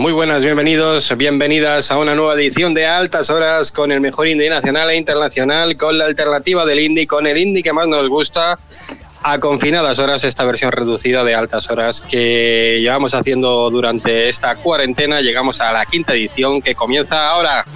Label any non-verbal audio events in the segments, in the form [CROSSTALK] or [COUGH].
muy buenas, bienvenidos, bienvenidas a una nueva edición de Altas Horas con el mejor indie nacional e internacional, con la alternativa del indie, con el indie que más nos gusta, a confinadas horas esta versión reducida de Altas Horas que llevamos haciendo durante esta cuarentena. Llegamos a la quinta edición que comienza ahora.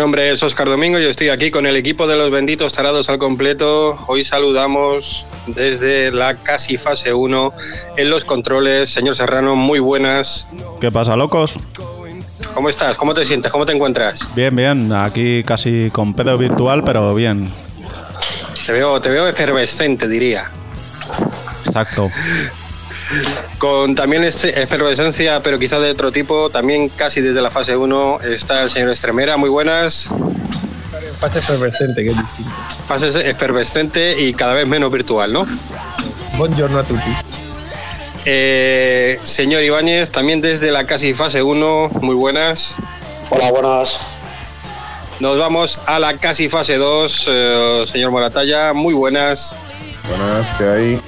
Nombre es Oscar Domingo y estoy aquí con el equipo de los benditos tarados al completo. Hoy saludamos desde la casi fase 1 en los controles. Señor Serrano, muy buenas. ¿Qué pasa, locos? ¿Cómo estás? ¿Cómo te sientes? ¿Cómo te encuentras? Bien, bien. Aquí casi con pedo virtual, pero bien. Te veo, te veo efervescente, diría. Exacto. [LAUGHS] Con también este efervescencia, pero quizá de otro tipo, también casi desde la fase 1 está el señor Estremera. Muy buenas. Fase efervescente, que es distinto. Fase efervescente y cada vez menos virtual, ¿no? Buongiorno a tutti. Eh, señor Ibáñez, también desde la casi fase 1, muy buenas. Hola, buenas. Nos vamos a la casi fase 2, eh, señor Moratalla, muy buenas. Buenas, ¿qué hay?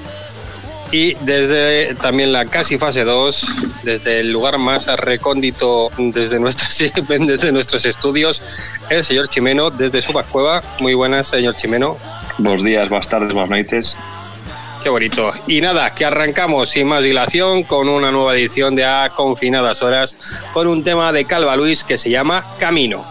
Y desde también la casi fase 2, desde el lugar más recóndito desde, nuestras, [LAUGHS] desde nuestros estudios, el señor Chimeno desde su cueva. Muy buenas, señor Chimeno. Buenos días, buenas tardes, buenas noches. Qué bonito. Y nada, que arrancamos sin más dilación con una nueva edición de A Confinadas Horas con un tema de Calva Luis que se llama Camino.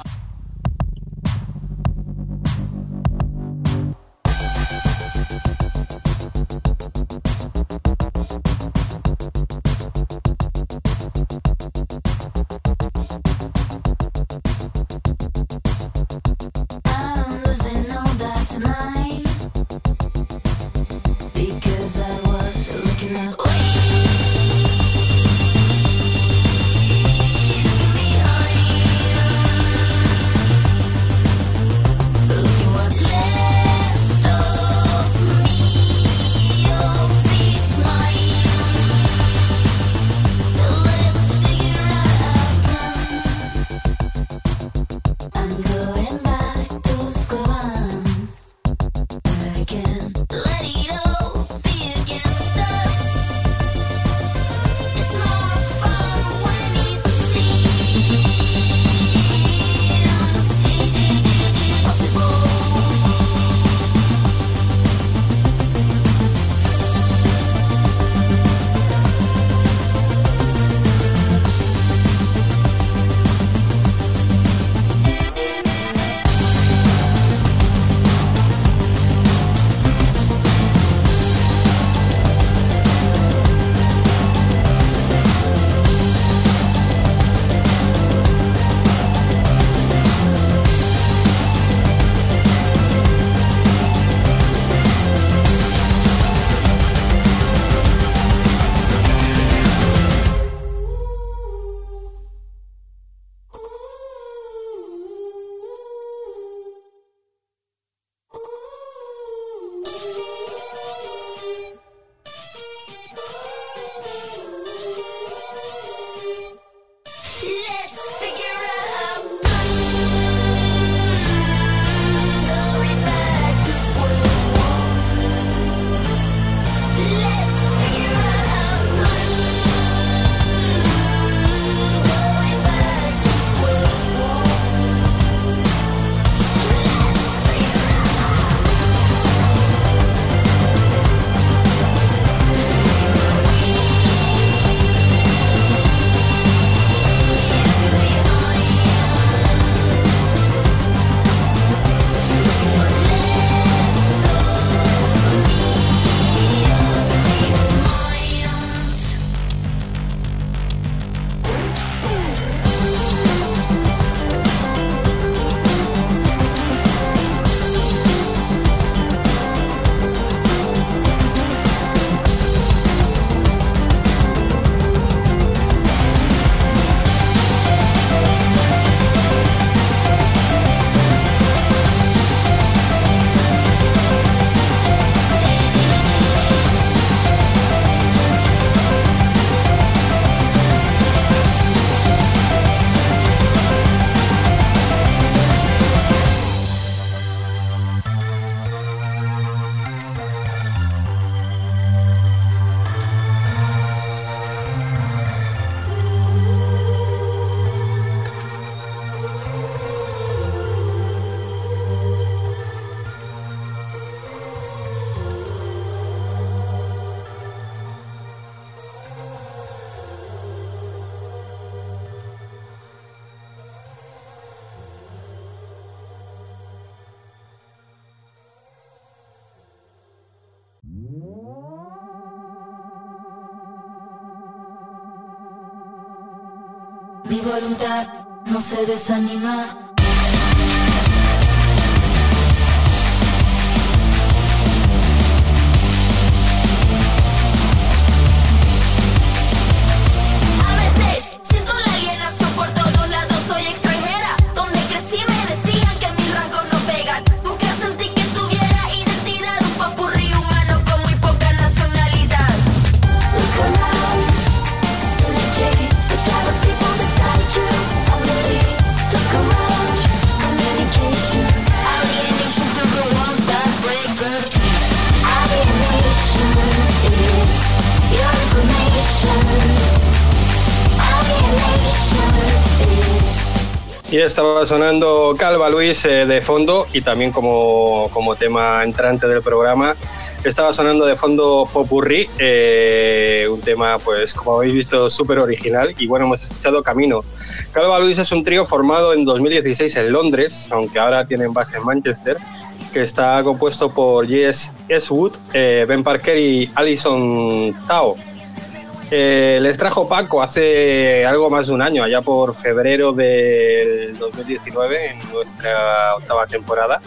Mi voluntad no se desanima. Estaba sonando Calva Luis eh, de fondo y también como, como tema entrante del programa estaba sonando de fondo Popurrí, eh, un tema pues como habéis visto súper original y bueno hemos escuchado Camino. Calva Luis es un trío formado en 2016 en Londres, aunque ahora tienen base en Manchester, que está compuesto por Jess Eswood, eh, Ben Parker y Alison Tao. Eh, les trajo Paco hace algo más de un año, allá por febrero del 2019, en nuestra octava temporada,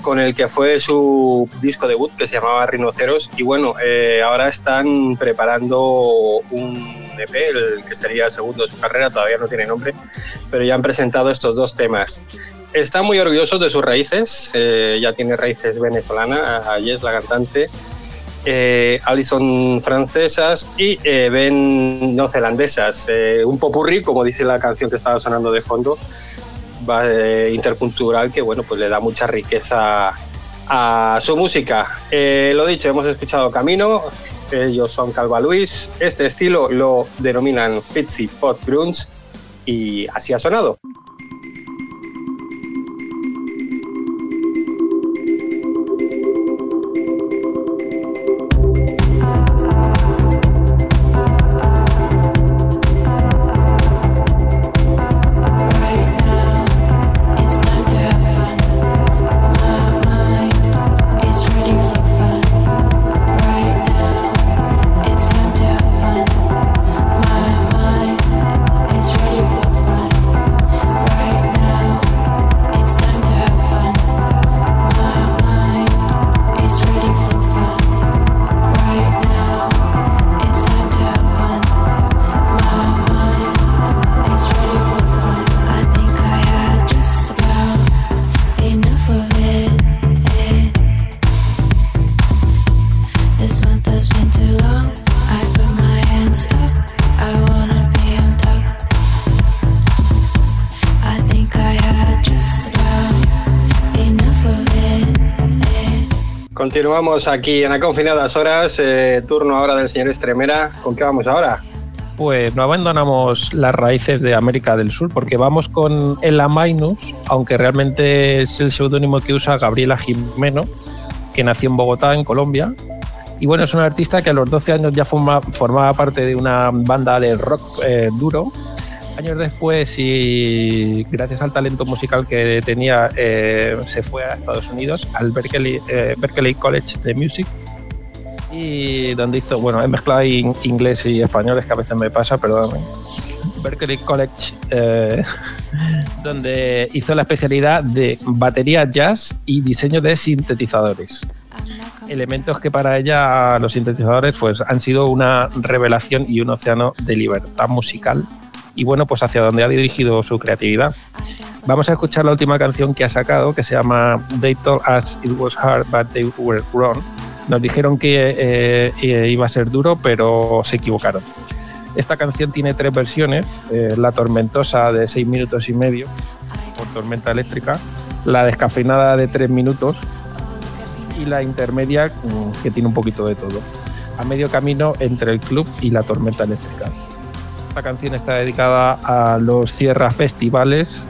con el que fue su disco debut que se llamaba Rinoceros. Y bueno, eh, ahora están preparando un EP, el que sería el segundo de su carrera, todavía no tiene nombre, pero ya han presentado estos dos temas. Están muy orgullosos de sus raíces, eh, ya tiene raíces venezolanas, a Jess, la cantante, eh, Alison francesas y eh, Ben neozelandesas. Eh, un popurrí, como dice la canción que estaba sonando de fondo, va, eh, intercultural que bueno, pues le da mucha riqueza a su música. Lo dicho, hemos escuchado Camino, ellos son Calva Luis, este estilo lo denominan Fitzy Pot Grunge y así ha sonado. Continuamos aquí en a confinadas horas, eh, turno ahora del señor Estremera. ¿Con qué vamos ahora? Pues no abandonamos las raíces de América del Sur porque vamos con el Amainus, aunque realmente es el seudónimo que usa Gabriela Jimeno, que nació en Bogotá, en Colombia. Y bueno, es una artista que a los 12 años ya forma- formaba parte de una banda de rock eh, duro. Años después y gracias al talento musical que tenía, eh, se fue a Estados Unidos, al Berkeley, eh, Berkeley College de Music, y donde hizo, bueno, he mezclado inglés y español, es que a veces me pasa, perdóname. Berkeley College, eh, [LAUGHS] donde hizo la especialidad de batería jazz y diseño de sintetizadores. Elementos que para ella los sintetizadores pues, han sido una revelación y un océano de libertad musical. Y bueno, pues hacia donde ha dirigido su creatividad. Vamos a escuchar la última canción que ha sacado, que se llama They Told Us It Was Hard, But They Were Wrong. Nos dijeron que eh, eh, iba a ser duro, pero se equivocaron. Esta canción tiene tres versiones, eh, la tormentosa de seis minutos y medio, por tormenta eléctrica, la descafeinada de tres minutos y la intermedia mm, que tiene un poquito de todo, a medio camino entre el club y la tormenta eléctrica. Esta canción está dedicada a los cierra festivales,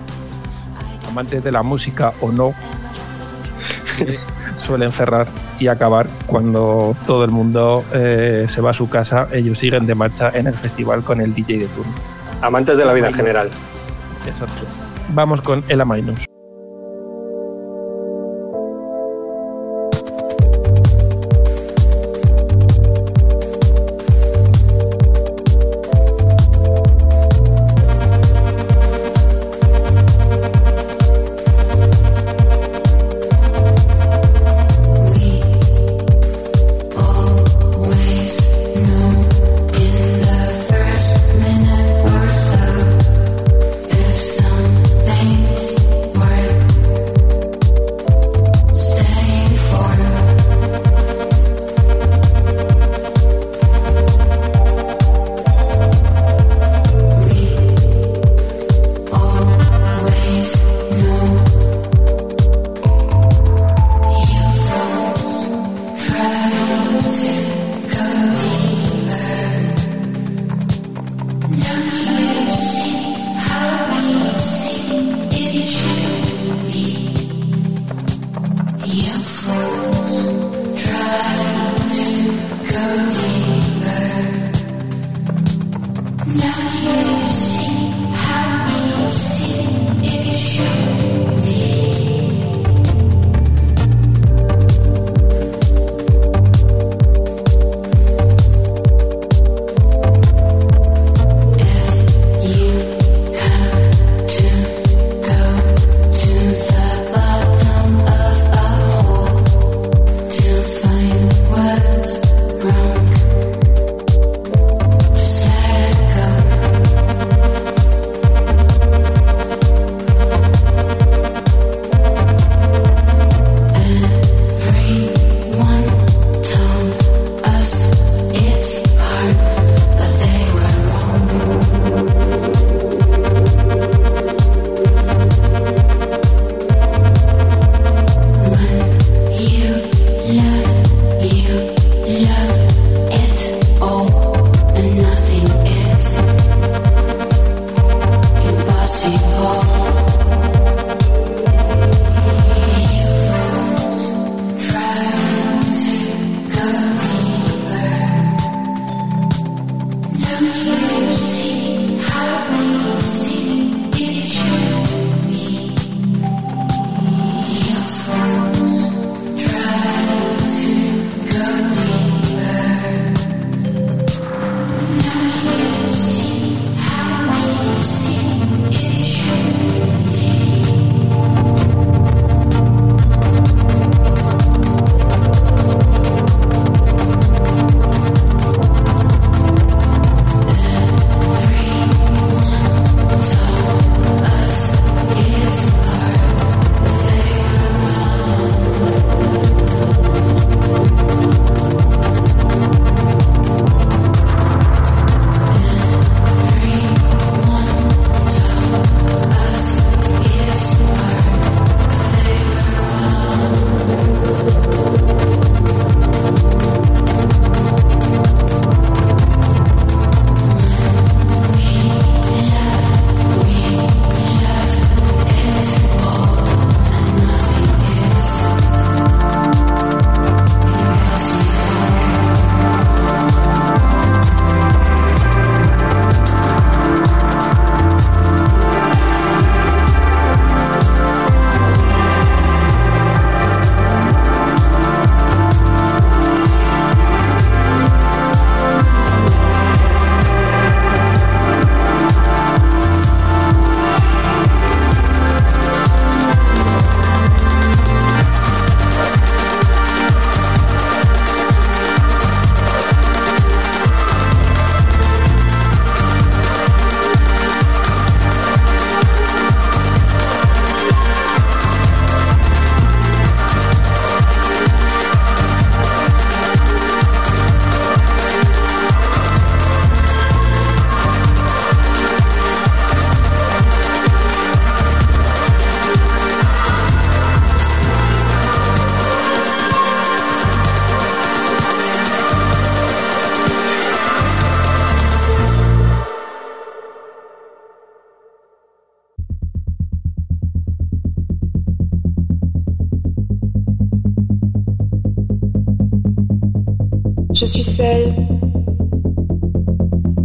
amantes de la música o no, que [LAUGHS] suelen cerrar y acabar cuando todo el mundo eh, se va a su casa, ellos siguen de marcha en el festival con el DJ de turno. Amantes de la vida en general. Exacto. Vamos con el Amainus.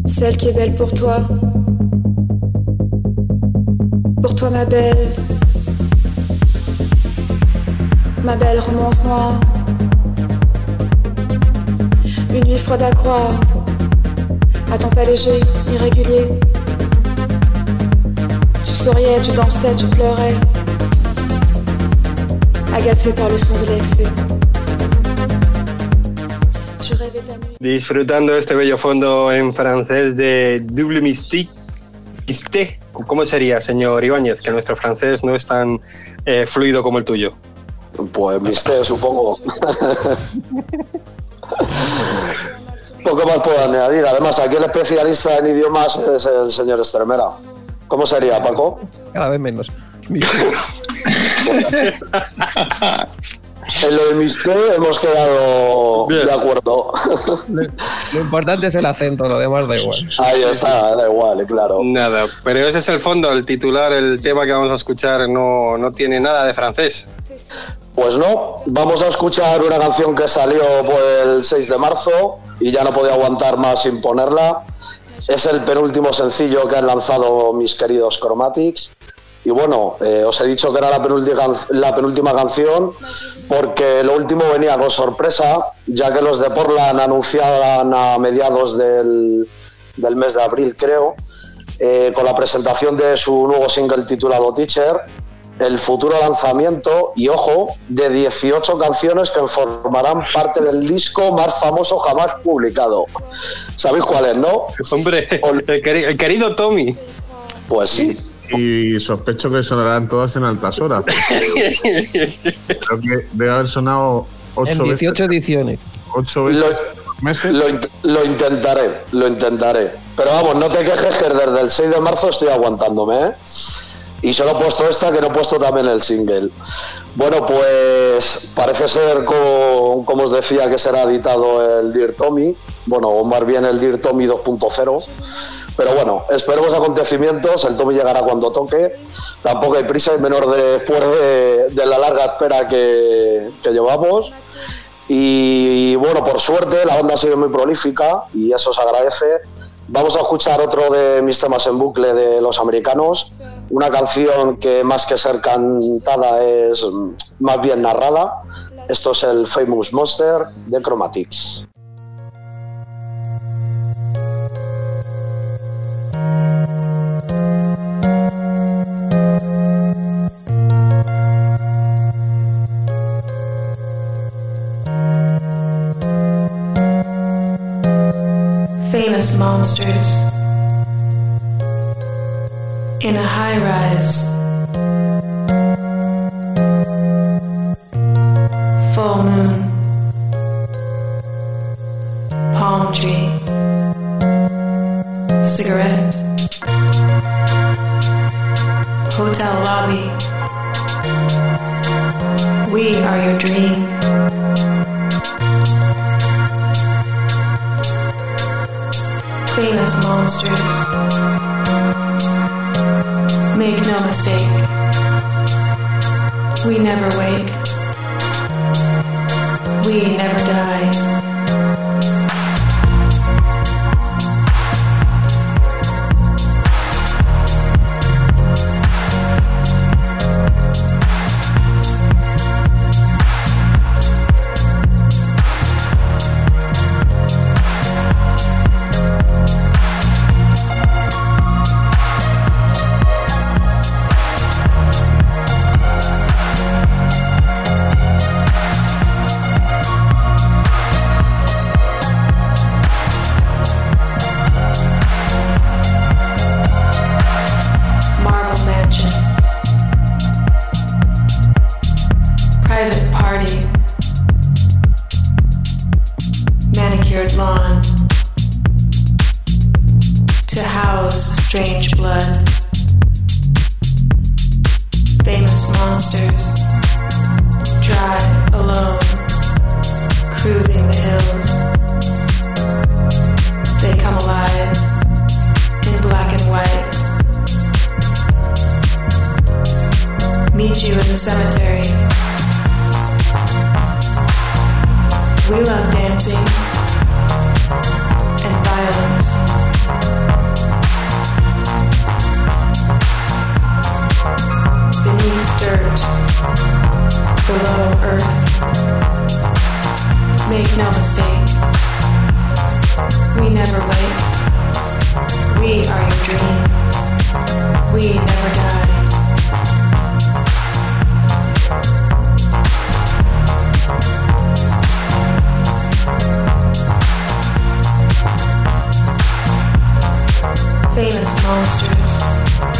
Celle, qui est belle pour toi. Pour toi, ma belle, ma belle romance noire. Une nuit froide à croire, à ton pas léger, irrégulier. Tu souriais, tu dansais, tu pleurais, agacé par le son de l'excès. Disfrutando este bello fondo en francés de Double Mystique. ¿Cómo sería, señor Ibáñez? Que nuestro francés no es tan eh, fluido como el tuyo. Pues mister, supongo. [LAUGHS] Poco más puedo añadir. Además, aquí el especialista en idiomas es el señor Estremera. ¿Cómo sería, Paco? Cada vez menos. [LAUGHS] En lo de mister hemos quedado Bien. de acuerdo. Lo, lo importante es el acento, lo demás da igual. Ahí está, da igual, claro. Nada, pero ese es el fondo, el titular, el tema que vamos a escuchar no, no tiene nada de francés. Pues no, vamos a escuchar una canción que salió pues, el 6 de marzo y ya no podía aguantar más sin ponerla. Es el penúltimo sencillo que han lanzado mis queridos Chromatics. Y bueno, eh, os he dicho que era la penúltima, la penúltima canción porque lo último venía con sorpresa, ya que los de Portland anunciaban a mediados del, del mes de abril, creo, eh, con la presentación de su nuevo single titulado Teacher, el futuro lanzamiento y ojo de 18 canciones que formarán parte del disco más famoso jamás publicado. ¿Sabéis cuál es, no? Hombre, el querido Tommy. Pues sí. Y sospecho que sonarán todas en altas horas. Creo que debe haber sonado En ocho 18 veces, ediciones. ocho veces Lo- en dos meses. Lo, int- lo intentaré, lo intentaré. Pero vamos, no te quejes que desde el 6 de marzo estoy aguantándome, ¿eh? Y solo he puesto esta que no he puesto también el single. Bueno, pues parece ser, co- como, os decía, que será editado el Dear Tommy. Bueno, o más bien el Dear Tommy 2.0. Pero bueno, esperemos acontecimientos. El Tommy llegará cuando toque. Tampoco hay prisa, y menor después de, la larga espera que, que llevamos. Y bueno, por suerte la banda ha sido muy prolífica y eso se agradece. Vamos a escuchar otro de mis temas en bucle de los americanos, una canción que más que ser cantada es mm, más bien narrada. Esto es el Famous Monster de Chromatics. Monsters in a high rise. Monsters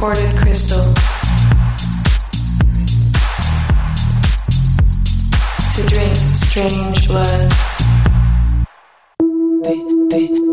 imported crystal to drink strange blood. Echo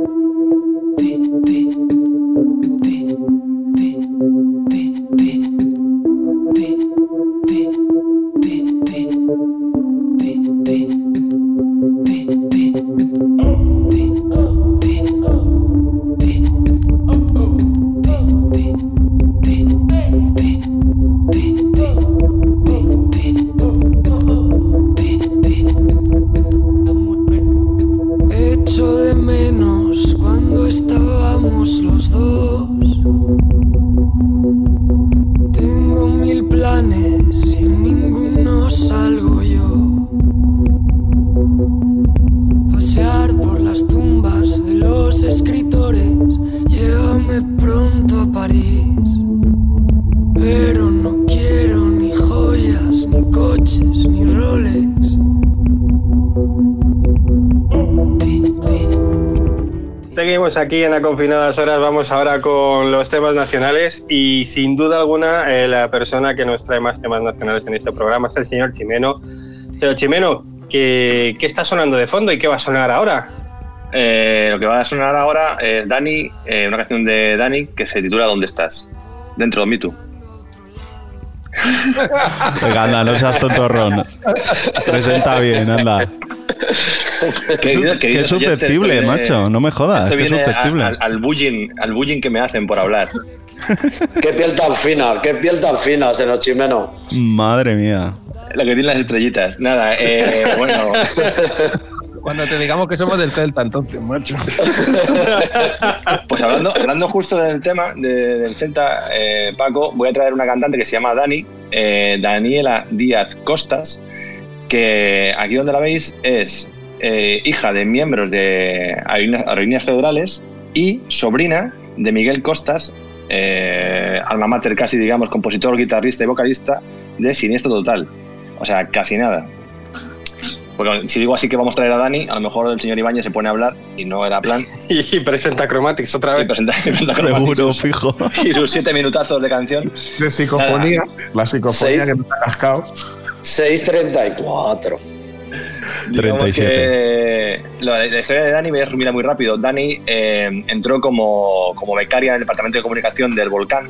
en la confinadas horas, vamos ahora con los temas nacionales y sin duda alguna eh, la persona que nos trae más temas nacionales en este programa es el señor Chimeno. Señor Chimeno, ¿qué, qué está sonando de fondo y qué va a sonar ahora? Eh, lo que va a sonar ahora es Dani, eh, una canción de Dani que se titula ¿Dónde estás? Dentro de Me Too. Venga, anda, no seas tontorrón. Presenta bien, anda. Querido- [LAUGHS] Qué queridos susceptible, macho. No me jodas. Esto Qué viene a- susceptible. al, al bullying, al bullying que me hacen por hablar. [LAUGHS] Qué piel tan fina, qué piel tan fina, señor Chimeno. Madre mía. Lo que tienen las estrellitas. Nada, eh, [LAUGHS] bueno. Cuando te digamos que somos del Celta, entonces, macho. Pues hablando, hablando justo del tema de- del Celta, eh, Paco, voy a traer una cantante que se llama Dani, eh, Daniela Díaz Costas, que aquí donde la veis es eh, hija de miembros de Aerolíneas Federales y sobrina de Miguel Costas, eh, alma mater casi, digamos, compositor, guitarrista y vocalista de Siniestro Total. O sea, casi nada. Porque si digo así que vamos a traer a Dani, a lo mejor el señor Ibáñez se pone a hablar y no era plan. [LAUGHS] Y presenta Chromatics otra Y vez. presenta- [LAUGHS] presenta Seguro, sus- fijo. y sus siete minutazos de canción. De psicofonía, la psicofonía Sí. que me ha cascado. 6.34. Digamos 37. que la, la historia de Dani voy a resumirla muy rápido. Dani eh, entró como, como becaria en el departamento de comunicación del Volcán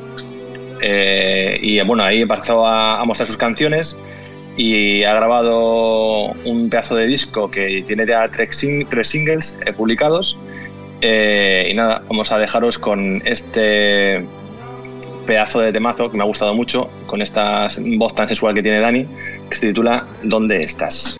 eh, y bueno, ahí empezó a, a mostrar sus canciones y ha grabado un pedazo de disco que tiene ya tres, sing- tres singles eh, publicados. Y nada, vamos a dejaros con este pedazo de temazo que me ha gustado mucho, con esta voz tan sensual que tiene Dani, que se titula ¿Dónde estás?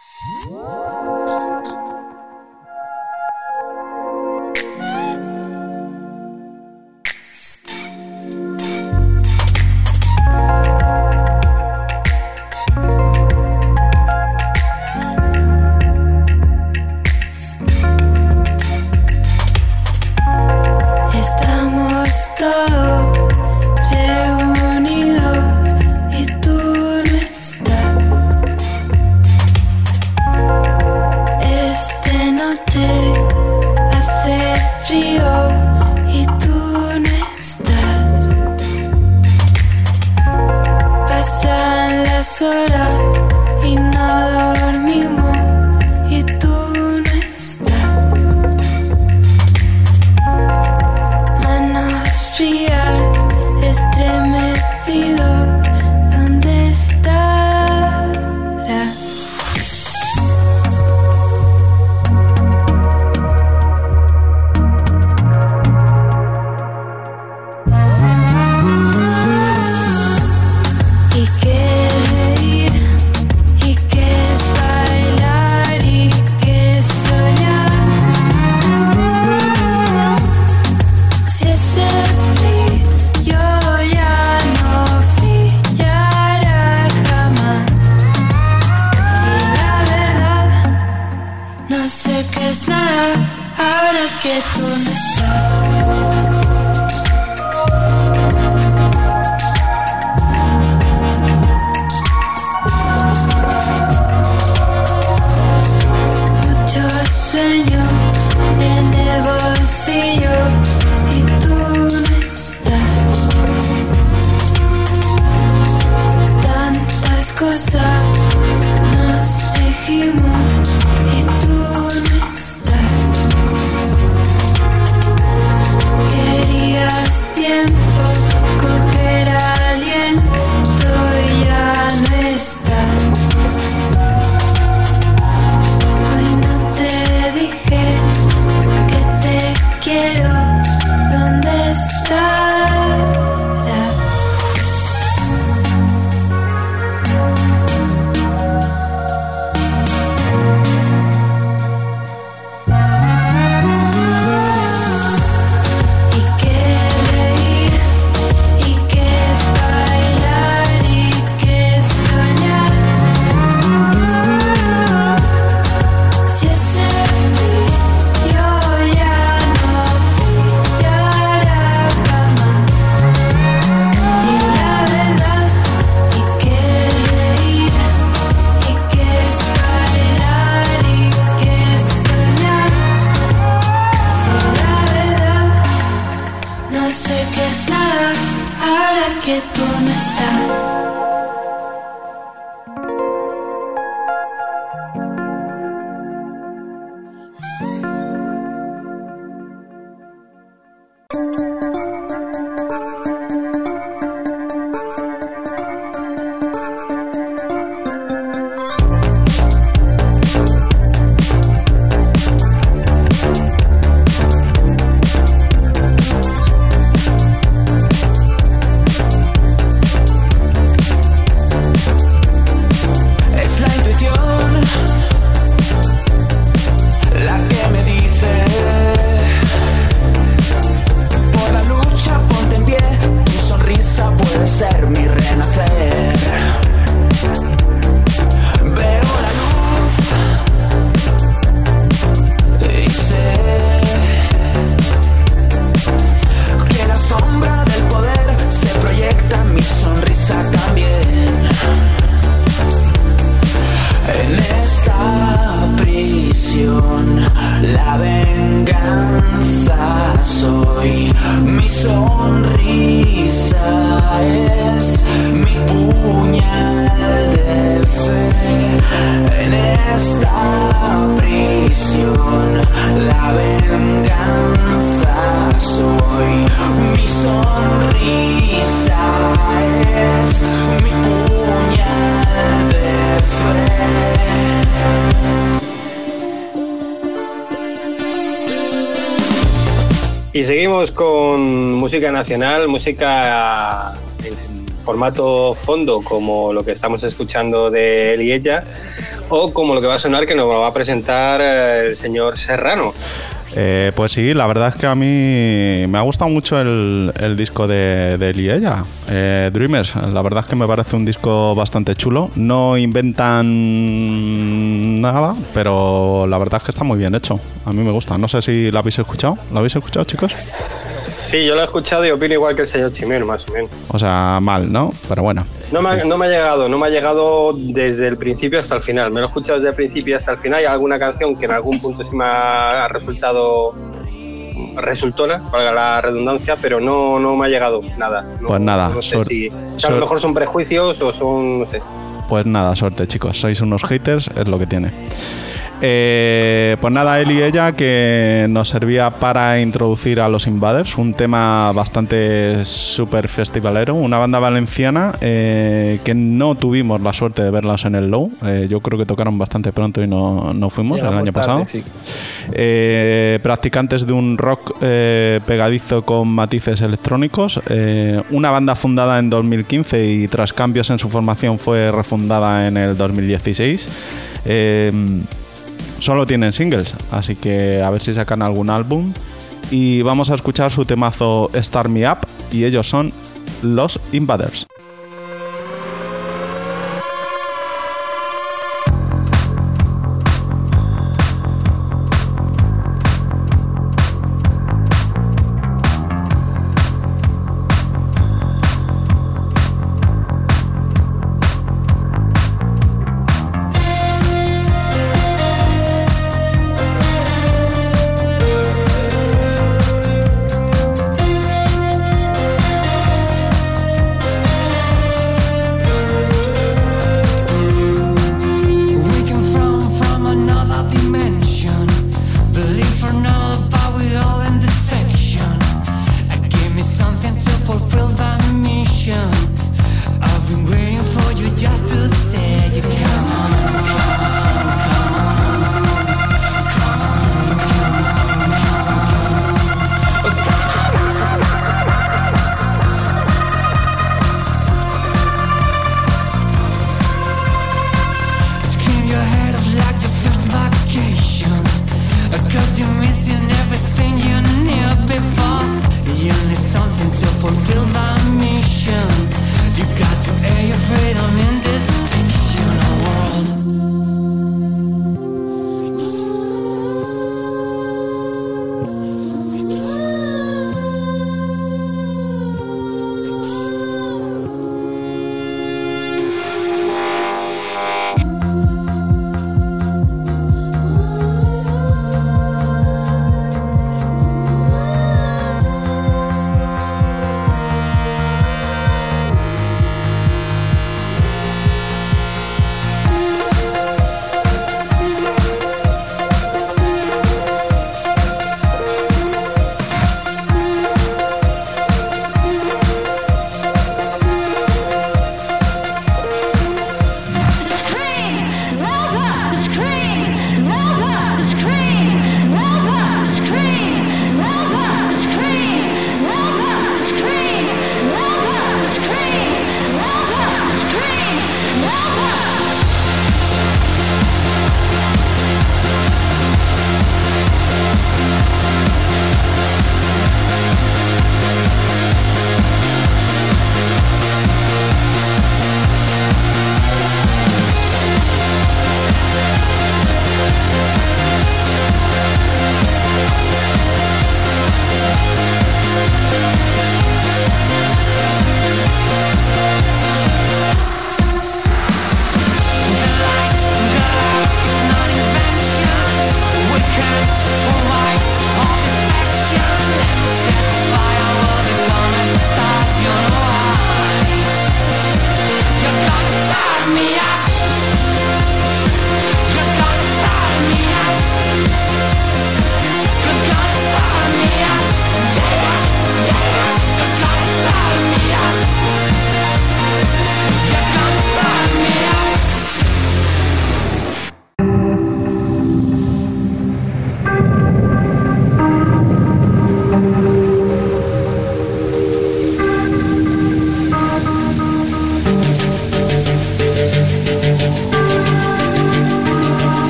Con música nacional, música en formato fondo, como lo que estamos escuchando de él y ella, o como lo que va a sonar que nos va a presentar eh, el señor Serrano. Eh, pues sí, la verdad es que a mí me ha gustado mucho el, disco de, de él y ella, eh, Dreamers. La verdad es que me parece un disco bastante chulo. No inventan nada, pero la verdad es que está muy bien hecho. A mí me gusta. No sé si lo habéis escuchado. ¿Lo habéis escuchado, chicos? Sí, yo lo he escuchado y opino igual que el señor Chimeno, más o menos. O sea, mal, ¿no? Pero bueno. No me, ha, no me ha llegado, no me ha llegado desde el principio hasta el final. Me lo he escuchado desde el principio hasta el final. Hay alguna canción que en algún punto sí me ha resultado resultona, valga la redundancia, pero no, no me ha llegado nada. No- Pues nada, No sé si, que a lo mejor son prejuicios o son, no sé. Pues nada, suerte chicos, sois unos haters, es lo que tiene. Eh, pues nada, él y ella que nos servía para introducir a los Invaders, un tema bastante súper festivalero, una banda valenciana eh, que no tuvimos la suerte de verlas en el Low, Eh, yo creo que tocaron bastante pronto y no, no fuimos el año tarde, pasado. sí. Practicantes de un rock pegadizo con matices electrónicos. Una banda fundada en 2015 y tras cambios en su formación fue refundada en el 2016. Solo tienen singles, así que a ver si sacan algún álbum. Y vamos a escuchar su temazo Start Me Up y ellos son Los Invaders.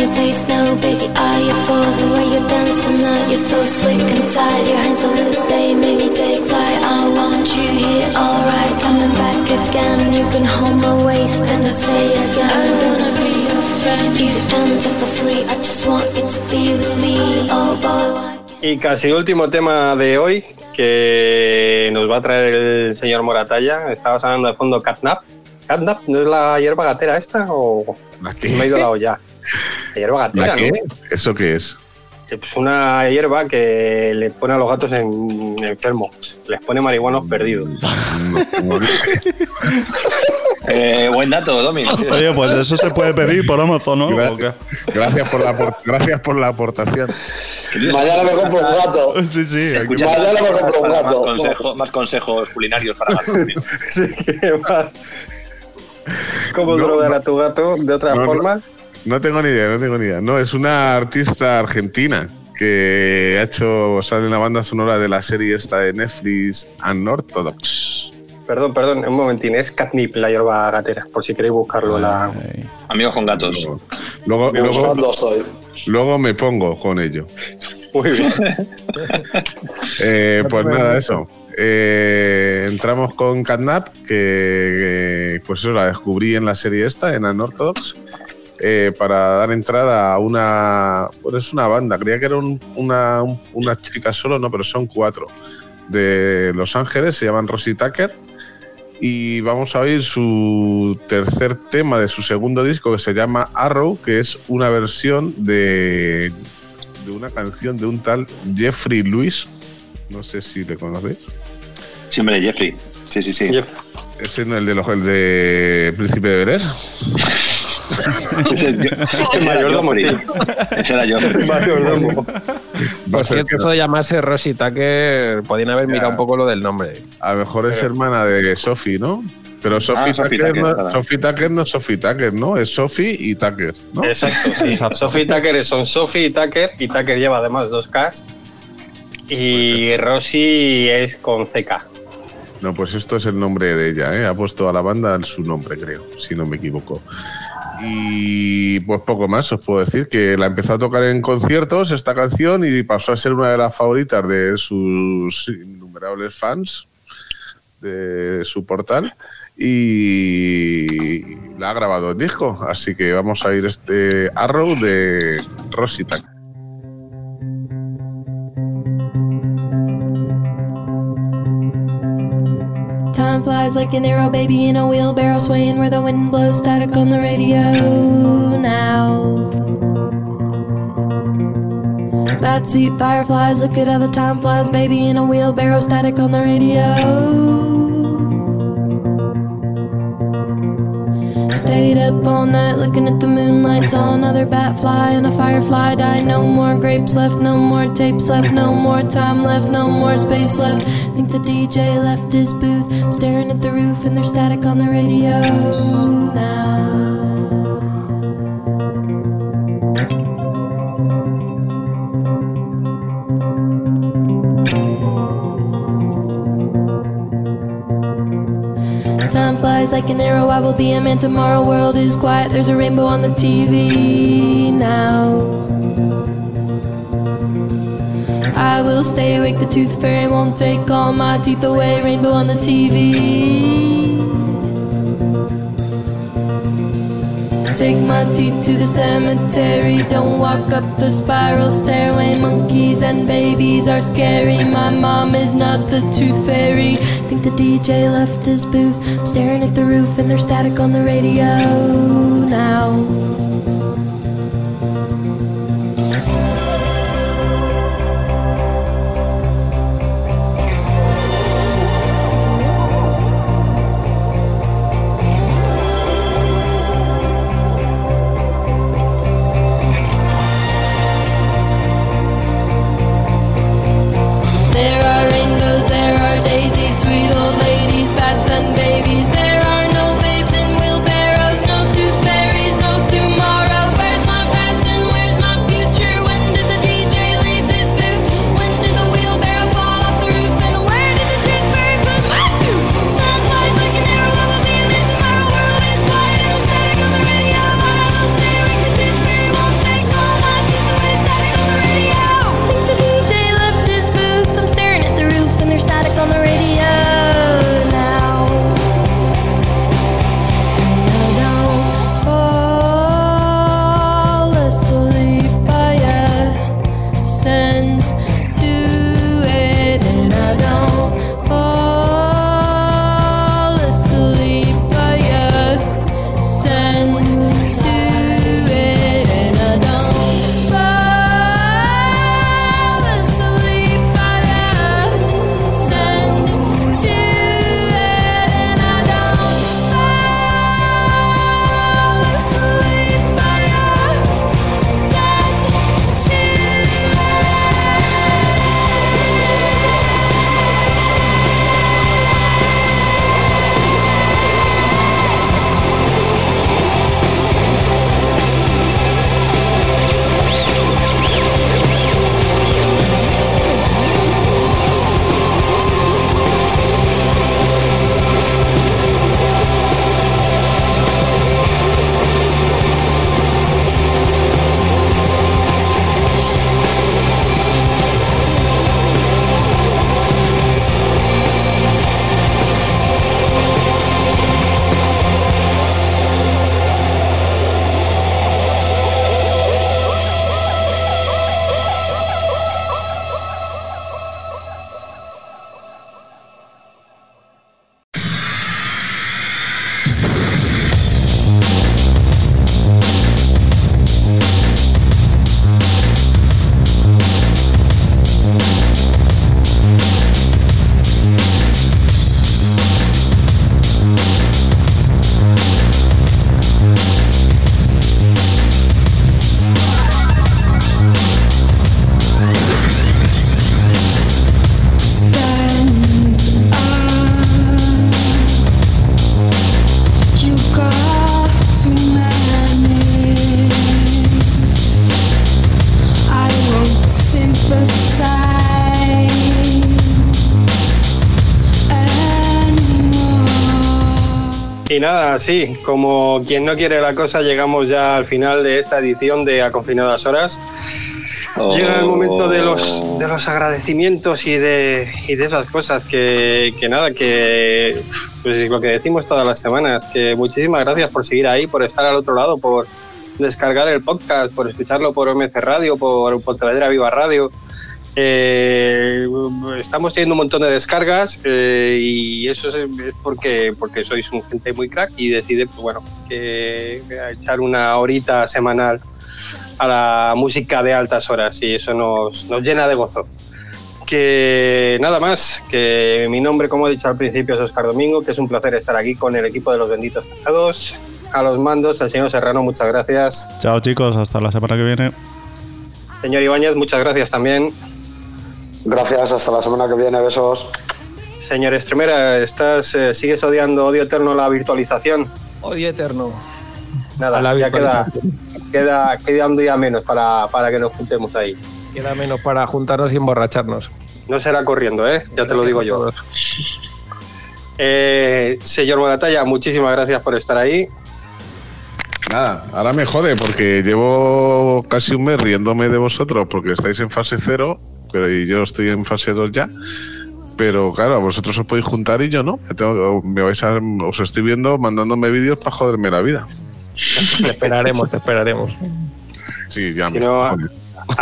Your face now, baby. I adore the way you dance tonight. You're so slick and tight. Your hands are loose, they make me take flight. I want you here, alright. Coming back again. You can hold my waist and I say again. I'm gonna be your friend. You enter for free. I just want you to be with me. Oh boy, Y casi último tema de hoy que nos va a traer el señor Moratalla. Estaba sonando de fondo Catnap. ¿Catnap no es la hierba gatera esta o me ha ido la olla? La hierba gatera, ¿La qué? ¿no? ¿Eso qué es? Es una hierba que le pone a los gatos en- enfermos. Les pone marihuanos perdidos. No, no, [LAUGHS] Eh, buen dato, Domi. Oye, pues eso se puede pedir por Amazon, ¿no? Gracias por la, gracias por la aportación. Mañana me compro un gato. Sí, sí. Mañana me compro un más, gato. consejo- más consejos culinarios para gatos. tío. Sí, que va. ¿Cómo No, drogar no. a tu gato de otra No, no. forma? No tengo ni idea, no tengo ni idea. No, es una artista argentina que ha hecho, sale en la banda sonora de la serie esta de Netflix Unorthodox. Perdón, perdón, un momentín. Es catnip la hierba gatera, por si queréis buscarlo. La... Ay. Amigos con gatos. Luego, luego, estoy. luego me pongo con ello. Muy bien. [LAUGHS] Eh, pues nada, eso. Eh, entramos con Catnap, que, que, pues eso la descubrí en la serie esta, en Unorthodox, eh, para dar entrada a una. Pues es una banda, creía que era un- una, un- una chica solo, no, pero son cuatro. De Los Ángeles, se llaman Rosie Tucker. Y vamos a oír su tercer tema de su segundo disco que se llama Arrow, que es una versión de, de una canción de un tal Jeffrey Lewis. No sé si le conocéis. Sí, hombre, Jeffrey. Sí, sí, sí. Jeff- ¿Es el de, los- el de Príncipe de Beres? [LAUGHS] [LAUGHS] Ese es yo- era mayordomo. Ese era yo. Mayordomo. Va a Por cierto, eso de llamarse Rosy Tucker, podían haber mirado un poco lo del nombre. a lo mejor es hermana de Sophie, ¿no? Pero Sophie, Ah, Sophie Tucker, Tucker, no. Sophie Tucker no es Sophie Tucker, ¿no? Es Sophie y Tucker, ¿no? Exacto, sí. Sophie y Tucker son Sophie y Tucker, y Tucker lleva además dos Ks. Y Rosy es con CK. No, pues esto es el nombre de ella, ¿eh? Ha puesto a la banda su nombre, creo, si no me equivoco. Y pues poco más os puedo decir que la empezó a tocar en conciertos esta canción y pasó a ser una de las favoritas de sus innumerables fans de su portal y la ha grabado en disco, así que vamos a ir este Arrow de Rosita. Time flies like an arrow, baby, in a wheelbarrow, swaying where the wind blows static on the radio now. Bad sweet fireflies, look at how the time flies, baby, in a wheelbarrow, static on the radio. Stayed up all night looking at the moonlight, saw another bat fly and a firefly die. No more grapes left, no more tapes left, no [LAUGHS] more time left, no more space left. Think the DJ left his booth. I'm staring at the roof and there's static on the radio now. Time flies like an arrow, I will be a man tomorrow. World is quiet, there's a rainbow on the TV now. I will stay awake, the tooth fairy won't take all my teeth away. Rainbow on the TV. Take my teeth to the cemetery. Don't walk up the spiral stairway. Monkeys and babies are scary. My mom is not the tooth fairy. The DJ left his booth. I'm staring at the roof and there's static on the radio now. Y nada, sí, como quien no quiere la cosa, llegamos ya al final de esta edición de A Confinadas Horas. Llega el momento de los, de los agradecimientos y de, y de esas cosas que, que nada, que pues lo que decimos todas las semanas, que muchísimas gracias por seguir ahí, por estar al otro lado, por descargar el podcast, por escucharlo por MC Radio, por Pontevedra Viva Radio. Eh, estamos teniendo un montón de descargas eh, y eso es, es porque, porque sois un gente muy crack y decide, pues bueno, que echar una horita semanal a la música de altas horas y eso nos, nos llena de gozo. Que nada más, que mi nombre, como he dicho al principio, es Oscar Domingo, que es un placer estar aquí con el equipo de los benditos tachados. A los mandos, al señor Serrano, muchas gracias. Chao chicos, hasta la semana que viene. Señor Ibáñez, muchas gracias también. Gracias, hasta la semana que viene, besos. Señor Estremera, ¿estás, eh, ¿sigues odiando odio eterno la virtualización? Odio eterno. Nada, la ya queda, queda, queda un día menos para, para que nos juntemos ahí. Queda menos para juntarnos y emborracharnos. No será corriendo, ¿eh? Ya te lo digo yo. Eh, señor Moratalla, muchísimas gracias por estar ahí. Nada, ahora me jode porque llevo casi un mes riéndome de vosotros porque estáis en fase cero, pero y yo estoy en fase 2 ya. Pero claro, vosotros os podéis juntar y yo no. Me, tengo- me vais a, os estoy viendo mandándome vídeos para joderme la vida. Te esperaremos, te esperaremos. Sí, ya Si me no- [LAUGHS]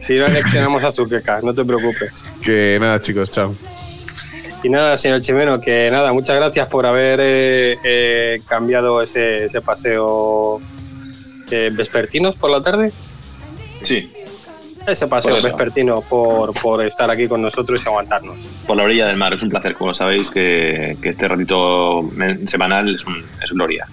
si no anexionamos a Zuqueca, no te preocupes. Que nada, chicos, chao. Y nada, señor Chimeno, que nada, muchas gracias por haber eh, eh, cambiado ese, ese paseo eh, vespertinos por la tarde. Sí, Ese paseo Por vespertino por, por estar aquí con nosotros y aguantarnos. por la orilla del mar. Es un placer, como sabéis, que, que este ratito semanal es un, es gloria.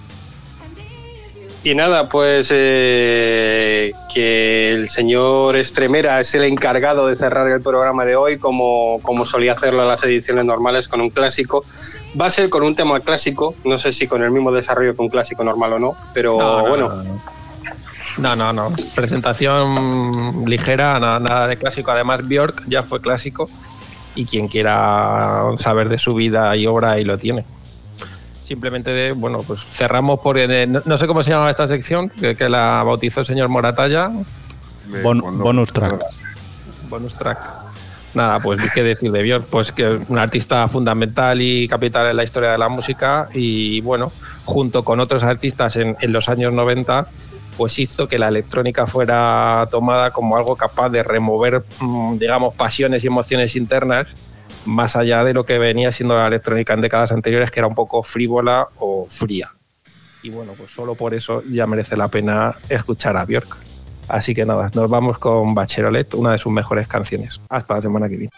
Y nada, pues eh, que el señor Estremera es el encargado de cerrar el programa de hoy, como, como solía hacerlo en las ediciones normales, con un clásico. Va a ser con un tema clásico, no sé si con el mismo desarrollo que un clásico normal o no, pero No, no, bueno, no, no. No, no. Presentación ligera, nada, nada de clásico. Además, Bjork ya fue clásico y quien quiera saber de su vida y obra ahí lo tiene. Simplemente, de, bueno, pues cerramos por. eh, no, no sé cómo se llama esta sección, que, que la bautizó el señor Moratalla. Bon- bonus track. Bonus track. Nada, pues qué decir de Björk, pues que es un artista fundamental y capital en la historia de la música y bueno, junto con otros artistas en, en los años 90, pues hizo que la electrónica fuera tomada como algo capaz de remover, mm, digamos, pasiones y emociones internas más allá de lo que venía siendo la electrónica en décadas anteriores, que era un poco frívola o fría. Y bueno, pues solo por eso ya merece la pena escuchar a Björk. Así que nada, nos vamos con Bacheloret, una de sus mejores canciones. Hasta la semana que viene.